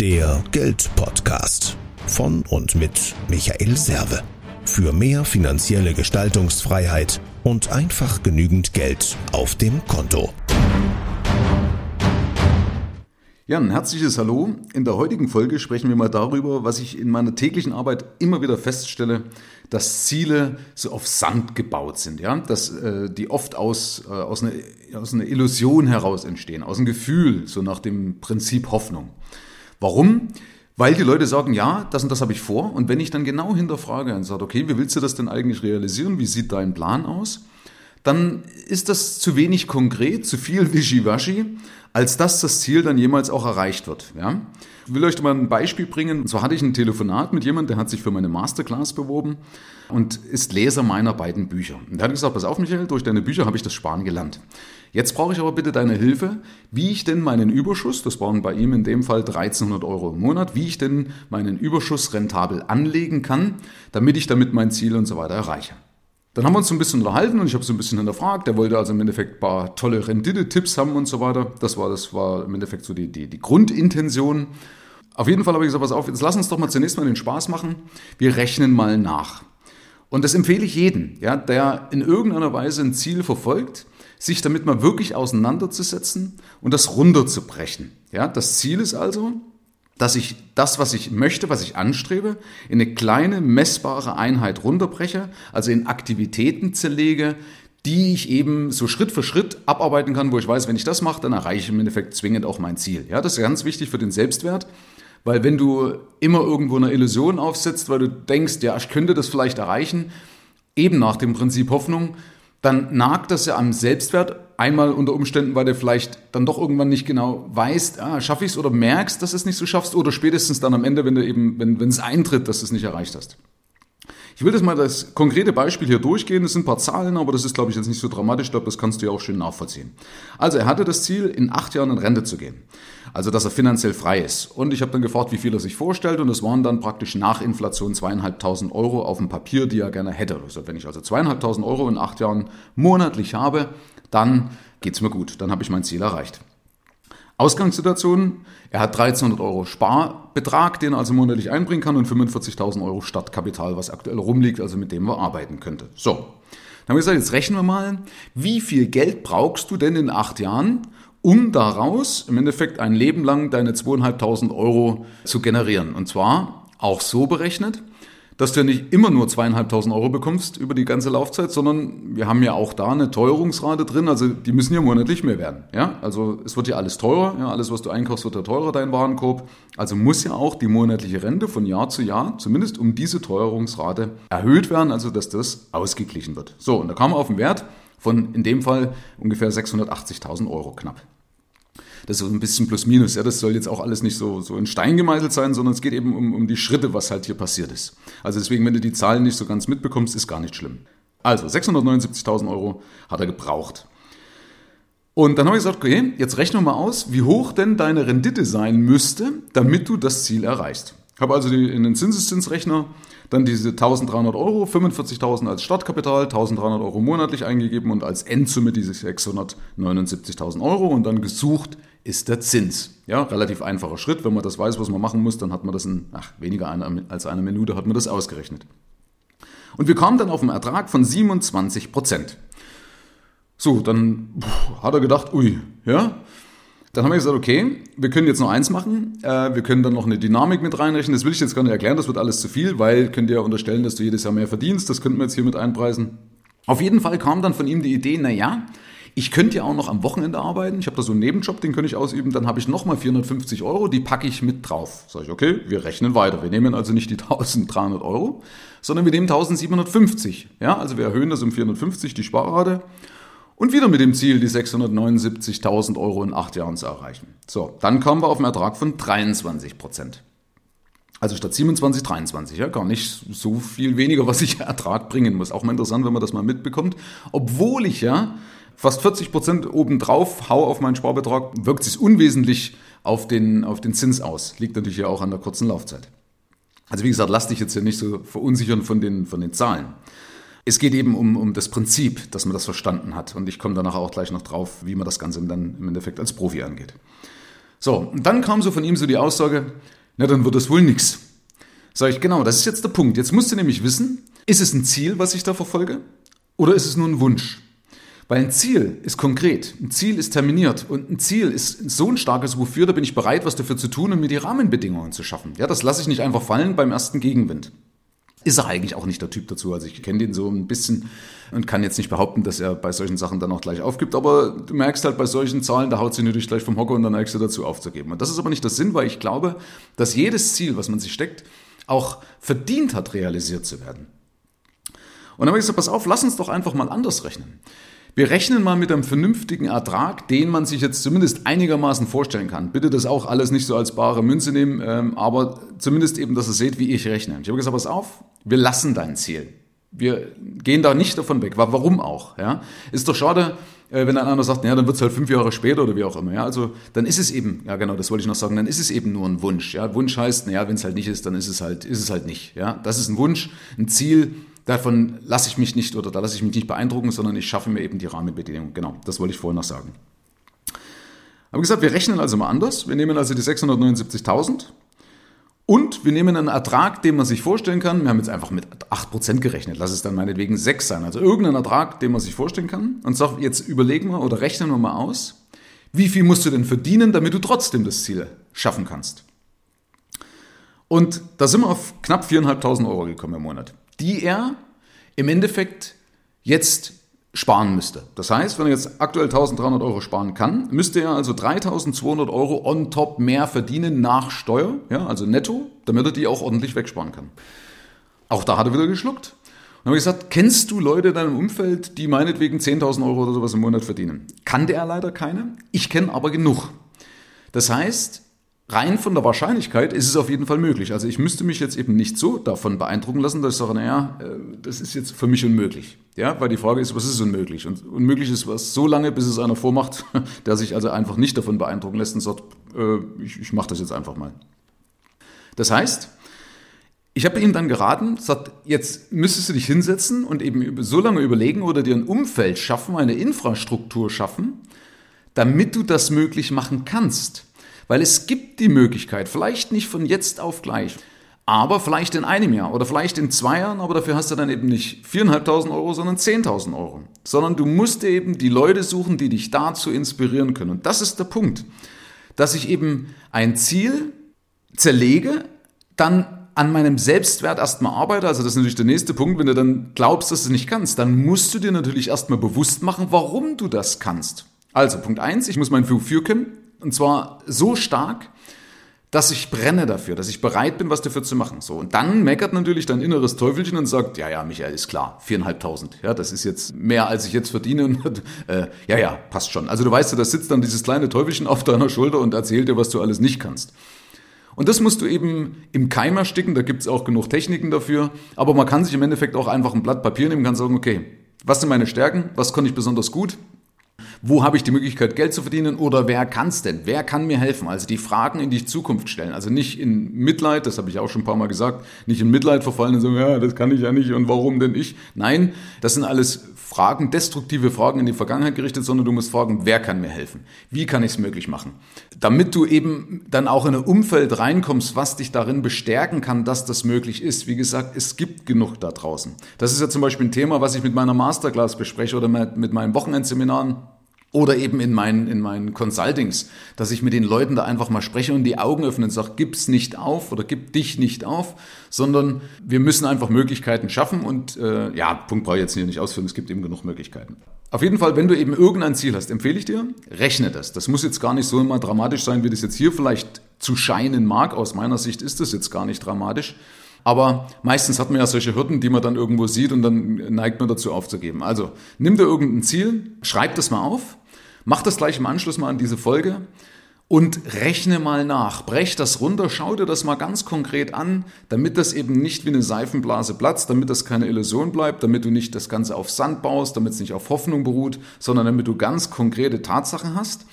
Der Geldpodcast von und mit Michael Serve. Für mehr finanzielle Gestaltungsfreiheit und einfach genügend Geld auf dem Konto. Ja, ein herzliches Hallo. In der heutigen Folge sprechen wir mal darüber, was ich in meiner täglichen Arbeit immer wieder feststelle, dass Ziele so auf Sand gebaut sind, ja, dass äh, die oft aus, äh, aus, einer, aus einer Illusion heraus entstehen, aus einem Gefühl, so nach dem Prinzip Hoffnung. Warum? Weil die Leute sagen, ja, das und das habe ich vor. Und wenn ich dann genau hinterfrage und sage, okay, wie willst du das denn eigentlich realisieren? Wie sieht dein Plan aus? Dann ist das zu wenig konkret, zu viel Wischiwaschi als dass das Ziel dann jemals auch erreicht wird. Ja? Ich will euch mal ein Beispiel bringen. Und zwar hatte ich ein Telefonat mit jemandem, der hat sich für meine Masterclass beworben und ist Leser meiner beiden Bücher. Und der hat gesagt, pass auf Michael, durch deine Bücher habe ich das Sparen gelernt. Jetzt brauche ich aber bitte deine Hilfe, wie ich denn meinen Überschuss, das waren bei ihm in dem Fall 1300 Euro im Monat, wie ich denn meinen Überschuss rentabel anlegen kann, damit ich damit mein Ziel und so weiter erreiche. Dann haben wir uns so ein bisschen unterhalten und ich habe so ein bisschen hinterfragt. Der wollte also im Endeffekt ein paar tolle Rendite-Tipps haben und so weiter. Das war, das war im Endeffekt so die, die, die Grundintention. Auf jeden Fall habe ich gesagt, pass auf, jetzt lass uns doch mal zunächst mal den Spaß machen. Wir rechnen mal nach. Und das empfehle ich jedem, ja, der in irgendeiner Weise ein Ziel verfolgt, sich damit mal wirklich auseinanderzusetzen und das runterzubrechen. Ja, das Ziel ist also, dass ich das, was ich möchte, was ich anstrebe, in eine kleine messbare Einheit runterbreche, also in Aktivitäten zerlege, die ich eben so Schritt für Schritt abarbeiten kann, wo ich weiß, wenn ich das mache, dann erreiche ich im Endeffekt zwingend auch mein Ziel. Ja, das ist ganz wichtig für den Selbstwert, weil wenn du immer irgendwo eine Illusion aufsetzt, weil du denkst, ja, ich könnte das vielleicht erreichen, eben nach dem Prinzip Hoffnung, dann nagt das ja am Selbstwert. Einmal unter Umständen, weil du vielleicht dann doch irgendwann nicht genau weißt, ah, schaffe ich es oder merkst, dass du es nicht so schaffst oder spätestens dann am Ende, wenn du eben, wenn, wenn es eintritt, dass du es nicht erreicht hast. Ich will das mal das konkrete Beispiel hier durchgehen. Das sind ein paar Zahlen, aber das ist, glaube ich, jetzt nicht so dramatisch. Ich glaube, das kannst du ja auch schön nachvollziehen. Also er hatte das Ziel, in acht Jahren in Rente zu gehen. Also, dass er finanziell frei ist. Und ich habe dann gefragt, wie viel er sich vorstellt. Und es waren dann praktisch nach Inflation zweieinhalbtausend Euro auf dem Papier, die er gerne hätte. Also, wenn ich also zweieinhalbtausend Euro in acht Jahren monatlich habe, dann geht's mir gut. Dann habe ich mein Ziel erreicht. Ausgangssituation, er hat 1300 Euro Sparbetrag, den er also monatlich einbringen kann und 45.000 Euro Stadtkapital, was aktuell rumliegt, also mit dem er arbeiten könnte. So, dann haben wir gesagt, jetzt rechnen wir mal, wie viel Geld brauchst du denn in acht Jahren, um daraus im Endeffekt ein Leben lang deine 2.500 Euro zu generieren. Und zwar auch so berechnet, dass du ja nicht immer nur zweieinhalbtausend Euro bekommst über die ganze Laufzeit, sondern wir haben ja auch da eine Teuerungsrate drin, also die müssen ja monatlich mehr werden. Ja? Also es wird ja alles teurer, ja? alles was du einkaufst wird ja teurer, dein Warenkorb. Also muss ja auch die monatliche Rente von Jahr zu Jahr, zumindest um diese Teuerungsrate, erhöht werden, also dass das ausgeglichen wird. So, und da kam auf einen Wert von in dem Fall ungefähr 680.000 Euro knapp. Das ist so ein bisschen plus minus. Ja, das soll jetzt auch alles nicht so, so in Stein gemeißelt sein, sondern es geht eben um, um die Schritte, was halt hier passiert ist. Also deswegen, wenn du die Zahlen nicht so ganz mitbekommst, ist gar nicht schlimm. Also 679.000 Euro hat er gebraucht. Und dann habe ich gesagt, okay, jetzt rechne mal aus, wie hoch denn deine Rendite sein müsste, damit du das Ziel erreichst. Habe also die, in den Zinseszinsrechner dann diese 1300 Euro, 45.000 als Startkapital, 1300 Euro monatlich eingegeben und als Endsumme diese 679.000 Euro und dann gesucht ist der Zins. Ja, relativ einfacher Schritt. Wenn man das weiß, was man machen muss, dann hat man das in ach, weniger als eine Minute hat man das ausgerechnet. Und wir kamen dann auf einen Ertrag von 27 Prozent. So, dann hat er gedacht, ui, ja, dann haben wir gesagt, okay, wir können jetzt noch eins machen. Äh, wir können dann noch eine Dynamik mit reinrechnen. Das will ich jetzt gar nicht erklären, das wird alles zu viel, weil könnt ihr ja unterstellen, dass du jedes Jahr mehr verdienst. Das könnten wir jetzt hier mit einpreisen. Auf jeden Fall kam dann von ihm die Idee, na ja, ich könnte ja auch noch am Wochenende arbeiten. Ich habe da so einen Nebenjob, den könnte ich ausüben. Dann habe ich nochmal 450 Euro, die packe ich mit drauf. Sag ich, okay, wir rechnen weiter. Wir nehmen also nicht die 1300 Euro, sondern wir nehmen 1750. Ja, also wir erhöhen das um 450, die Sparrate. Und wieder mit dem Ziel, die 679.000 Euro in acht Jahren zu erreichen. So, dann kommen wir auf einen Ertrag von 23 Prozent. Also statt 27, 23, ja, gar nicht so viel weniger, was ich Ertrag bringen muss. Auch mal interessant, wenn man das mal mitbekommt. Obwohl ich ja fast 40 Prozent obendrauf hau auf meinen Sparbetrag, wirkt sich unwesentlich auf den, auf den Zins aus. Liegt natürlich ja auch an der kurzen Laufzeit. Also wie gesagt, lass dich jetzt hier nicht so verunsichern von den, von den Zahlen. Es geht eben um, um das Prinzip, dass man das verstanden hat. Und ich komme danach auch gleich noch drauf, wie man das Ganze dann im Endeffekt als Profi angeht. So, und dann kam so von ihm so die Aussage, na dann wird das wohl nix. Sag ich, genau, das ist jetzt der Punkt. Jetzt musst du nämlich wissen, ist es ein Ziel, was ich da verfolge? Oder ist es nur ein Wunsch? Weil ein Ziel ist konkret, ein Ziel ist terminiert und ein Ziel ist so ein starkes Wofür, da bin ich bereit, was dafür zu tun und mir die Rahmenbedingungen zu schaffen. Ja, das lasse ich nicht einfach fallen beim ersten Gegenwind. Ist er eigentlich auch nicht der Typ dazu. Also ich kenne den so ein bisschen und kann jetzt nicht behaupten, dass er bei solchen Sachen dann auch gleich aufgibt. Aber du merkst halt bei solchen Zahlen, da haut sie natürlich gleich vom Hocker und dann neigst du dazu aufzugeben. Und das ist aber nicht der Sinn, weil ich glaube, dass jedes Ziel, was man sich steckt, auch verdient hat, realisiert zu werden. Und dann habe ich gesagt, pass auf, lass uns doch einfach mal anders rechnen. Wir rechnen mal mit einem vernünftigen Ertrag, den man sich jetzt zumindest einigermaßen vorstellen kann. Bitte das auch alles nicht so als bare Münze nehmen, ähm, aber zumindest eben, dass ihr seht, wie ich rechne. Ich habe gesagt, pass auf, wir lassen dein Ziel. Wir gehen da nicht davon weg. Warum auch? Ja? Ist doch schade, äh, wenn dann einer sagt, ja, dann wird es halt fünf Jahre später oder wie auch immer. Ja? Also dann ist es eben, ja genau, das wollte ich noch sagen, dann ist es eben nur ein Wunsch. Ja? Wunsch heißt, naja, wenn es halt nicht ist, dann ist es halt, ist es halt nicht. Ja? Das ist ein Wunsch, ein Ziel, Davon lasse ich mich nicht oder da lasse ich mich nicht beeindrucken, sondern ich schaffe mir eben die Rahmenbedingungen. Genau, das wollte ich vorhin noch sagen. Aber gesagt, wir rechnen also mal anders. Wir nehmen also die 679.000 und wir nehmen einen Ertrag, den man sich vorstellen kann. Wir haben jetzt einfach mit 8% gerechnet. Lass es dann meinetwegen 6 sein. Also irgendeinen Ertrag, den man sich vorstellen kann. Und sag, jetzt überlegen wir oder rechnen wir mal aus, wie viel musst du denn verdienen, damit du trotzdem das Ziel schaffen kannst. Und da sind wir auf knapp 4.500 Euro gekommen im Monat die er im Endeffekt jetzt sparen müsste. Das heißt, wenn er jetzt aktuell 1300 Euro sparen kann, müsste er also 3200 Euro on top mehr verdienen nach Steuer, ja, also netto, damit er die auch ordentlich wegsparen kann. Auch da hat er wieder geschluckt. Und habe ich gesagt, kennst du Leute in deinem Umfeld, die meinetwegen 10.000 Euro oder sowas im Monat verdienen? Kannte er leider keine. Ich kenne aber genug. Das heißt, rein von der Wahrscheinlichkeit ist es auf jeden Fall möglich. Also ich müsste mich jetzt eben nicht so davon beeindrucken lassen, dass ich sage, naja, äh, das ist jetzt für mich unmöglich. Ja, weil die Frage ist, was ist unmöglich? Und unmöglich ist was so lange, bis es einer vormacht, der sich also einfach nicht davon beeindrucken lässt und sagt, äh, ich, ich mache das jetzt einfach mal. Das heißt, ich habe ihm dann geraten, sagt, jetzt müsstest du dich hinsetzen und eben so lange überlegen oder dir ein Umfeld schaffen, eine Infrastruktur schaffen, damit du das möglich machen kannst. Weil es gibt die Möglichkeit, vielleicht nicht von jetzt auf gleich, aber vielleicht in einem Jahr oder vielleicht in zwei Jahren, aber dafür hast du dann eben nicht 4.500 Euro, sondern 10.000 Euro. Sondern du musst eben die Leute suchen, die dich dazu inspirieren können. Und das ist der Punkt, dass ich eben ein Ziel zerlege, dann an meinem Selbstwert erstmal arbeite. Also das ist natürlich der nächste Punkt. Wenn du dann glaubst, dass du nicht kannst, dann musst du dir natürlich erstmal bewusst machen, warum du das kannst. Also Punkt eins: ich muss mein Wofür kennen. Und zwar so stark, dass ich brenne dafür, dass ich bereit bin, was dafür zu machen. So. Und dann meckert natürlich dein inneres Teufelchen und sagt, ja, ja, Michael, ist klar, viereinhalbtausend. Ja, das ist jetzt mehr, als ich jetzt verdiene. Und, äh, ja, ja, passt schon. Also du weißt ja, da sitzt dann dieses kleine Teufelchen auf deiner Schulter und erzählt dir, was du alles nicht kannst. Und das musst du eben im Keim ersticken, da gibt's auch genug Techniken dafür. Aber man kann sich im Endeffekt auch einfach ein Blatt Papier nehmen und kann sagen, okay, was sind meine Stärken, was kann ich besonders gut, wo habe ich die Möglichkeit, Geld zu verdienen oder wer kann es denn? Wer kann mir helfen? Also die Fragen in die Zukunft stellen. Also nicht in Mitleid, das habe ich auch schon ein paar Mal gesagt, nicht in Mitleid verfallen und sagen, ja, das kann ich ja nicht und warum denn ich? Nein, das sind alles Fragen, destruktive Fragen in die Vergangenheit gerichtet, sondern du musst fragen, wer kann mir helfen? Wie kann ich es möglich machen? Damit du eben dann auch in ein Umfeld reinkommst, was dich darin bestärken kann, dass das möglich ist. Wie gesagt, es gibt genug da draußen. Das ist ja zum Beispiel ein Thema, was ich mit meiner Masterclass bespreche oder mit meinen Wochenendseminaren oder eben in meinen, in meinen Consultings, dass ich mit den Leuten da einfach mal spreche und die Augen öffne und sage, gib's nicht auf oder gib dich nicht auf, sondern wir müssen einfach Möglichkeiten schaffen und äh, ja, Punkt brauche ich jetzt hier nicht ausführen, es gibt eben genug Möglichkeiten. Auf jeden Fall, wenn du eben irgendein Ziel hast, empfehle ich dir, rechne das. Das muss jetzt gar nicht so immer dramatisch sein, wie das jetzt hier vielleicht zu scheinen mag. Aus meiner Sicht ist das jetzt gar nicht dramatisch. Aber meistens hat man ja solche Hürden, die man dann irgendwo sieht und dann neigt man dazu aufzugeben. Also nimm dir irgendein Ziel, schreib das mal auf Mach das gleich im Anschluss mal an diese Folge und rechne mal nach. Brech das runter, schau dir das mal ganz konkret an, damit das eben nicht wie eine Seifenblase platzt, damit das keine Illusion bleibt, damit du nicht das Ganze auf Sand baust, damit es nicht auf Hoffnung beruht, sondern damit du ganz konkrete Tatsachen hast.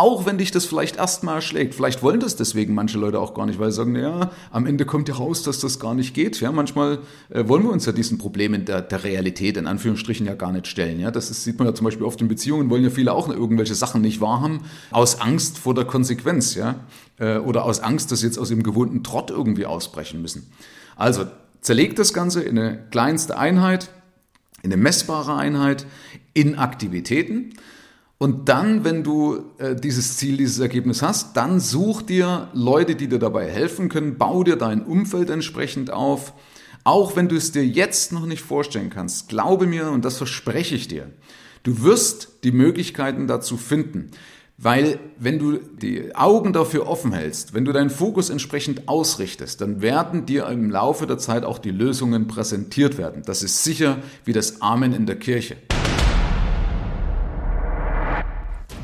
Auch wenn dich das vielleicht erstmal erschlägt. Vielleicht wollen das deswegen manche Leute auch gar nicht, weil sie sagen, naja, am Ende kommt ja raus, dass das gar nicht geht. Ja, manchmal äh, wollen wir uns ja diesen Problemen der, der Realität in Anführungsstrichen ja gar nicht stellen. Ja, das ist, sieht man ja zum Beispiel oft in Beziehungen, wollen ja viele auch irgendwelche Sachen nicht wahrhaben, aus Angst vor der Konsequenz, ja, äh, oder aus Angst, dass sie jetzt aus dem gewohnten Trott irgendwie ausbrechen müssen. Also, zerlegt das Ganze in eine kleinste Einheit, in eine messbare Einheit, in Aktivitäten. Und dann, wenn du äh, dieses Ziel, dieses Ergebnis hast, dann such dir Leute, die dir dabei helfen können, bau dir dein Umfeld entsprechend auf. Auch wenn du es dir jetzt noch nicht vorstellen kannst, glaube mir, und das verspreche ich dir, du wirst die Möglichkeiten dazu finden. Weil wenn du die Augen dafür offen hältst, wenn du deinen Fokus entsprechend ausrichtest, dann werden dir im Laufe der Zeit auch die Lösungen präsentiert werden. Das ist sicher wie das Amen in der Kirche.